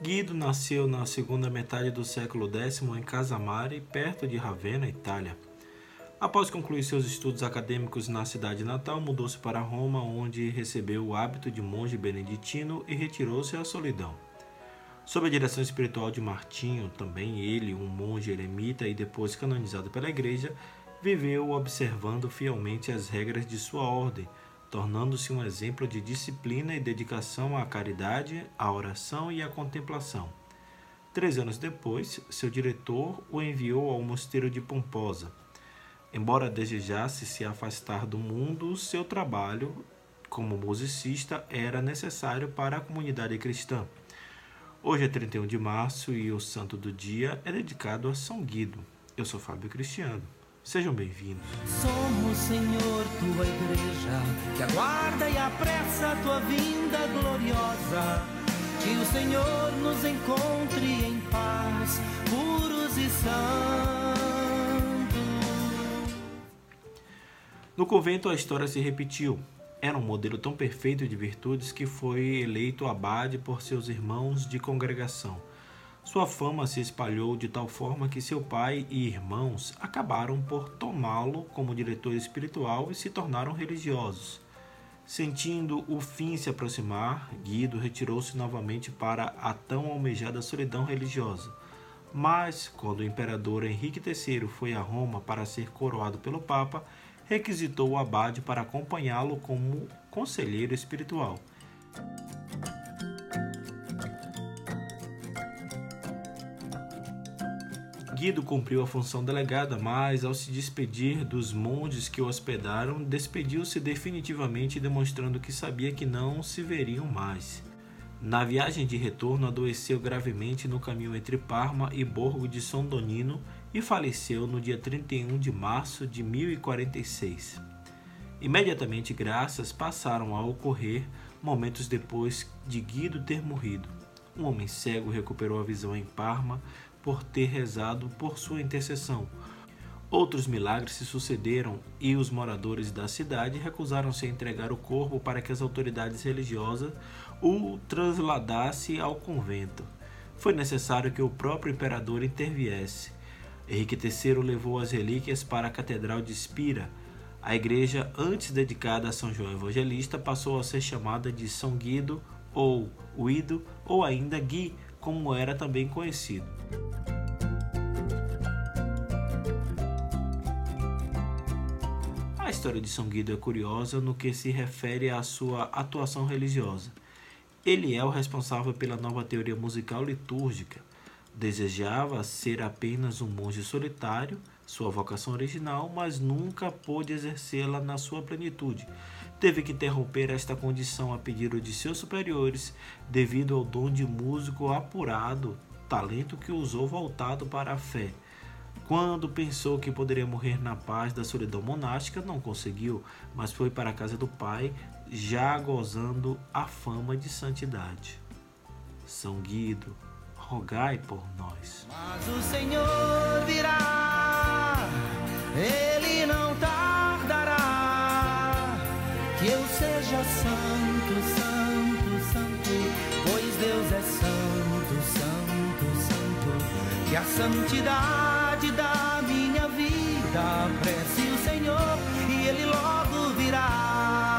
Guido nasceu na segunda metade do século X em Casamare, perto de Ravenna, Itália. Após concluir seus estudos acadêmicos na cidade natal, mudou-se para Roma, onde recebeu o hábito de monge beneditino e retirou-se à solidão. Sob a direção espiritual de Martinho, também ele, um monge eremita e depois canonizado pela Igreja, viveu observando fielmente as regras de sua ordem, tornando-se um exemplo de disciplina e dedicação à caridade, à oração e à contemplação. Três anos depois, seu diretor o enviou ao mosteiro de Pomposa. Embora desejasse se afastar do mundo, seu trabalho como musicista era necessário para a comunidade cristã. Hoje é 31 de março e o santo do dia é dedicado a São Guido. Eu sou Fábio Cristiano. Sejam bem-vindos. Somos, Senhor, tua igreja, que aguarda e apressa a tua vinda gloriosa. Que o Senhor nos encontre em paz, puros e santos. No convento, a história se repetiu. Era um modelo tão perfeito de virtudes que foi eleito abade por seus irmãos de congregação. Sua fama se espalhou de tal forma que seu pai e irmãos acabaram por tomá-lo como diretor espiritual e se tornaram religiosos. Sentindo o fim se aproximar, Guido retirou-se novamente para a tão almejada solidão religiosa. Mas, quando o imperador Henrique III foi a Roma para ser coroado pelo Papa, requisitou o abade para acompanhá-lo como conselheiro espiritual. Guido cumpriu a função delegada, mas ao se despedir dos monges que o hospedaram, despediu-se definitivamente, demonstrando que sabia que não se veriam mais. Na viagem de retorno, adoeceu gravemente no caminho entre Parma e Borgo de São Donino e faleceu no dia 31 de março de 1046. Imediatamente, graças passaram a ocorrer momentos depois de Guido ter morrido. Um homem cego recuperou a visão em Parma, por ter rezado por sua intercessão. Outros milagres se sucederam e os moradores da cidade recusaram-se a entregar o corpo para que as autoridades religiosas o trasladassem ao convento. Foi necessário que o próprio imperador interviesse. Henrique III levou as relíquias para a Catedral de Spira. A igreja, antes dedicada a São João Evangelista, passou a ser chamada de São Guido ou Guido ou ainda Gui, como era também conhecido. A história de São Guido é curiosa no que se refere à sua atuação religiosa. Ele é o responsável pela nova teoria musical litúrgica. Desejava ser apenas um monge solitário, sua vocação original, mas nunca pôde exercê-la na sua plenitude. Teve que interromper esta condição a pedido de seus superiores, devido ao dom de músico apurado, talento que usou voltado para a fé. Quando pensou que poderia morrer na paz da solidão monástica, não conseguiu, mas foi para a casa do pai, já gozando a fama de santidade. São Guido, rogai por nós. Mas o Senhor seja santo, santo, santo, pois Deus é santo, santo, santo. Que a santidade da minha vida prece o Senhor e ele logo virá.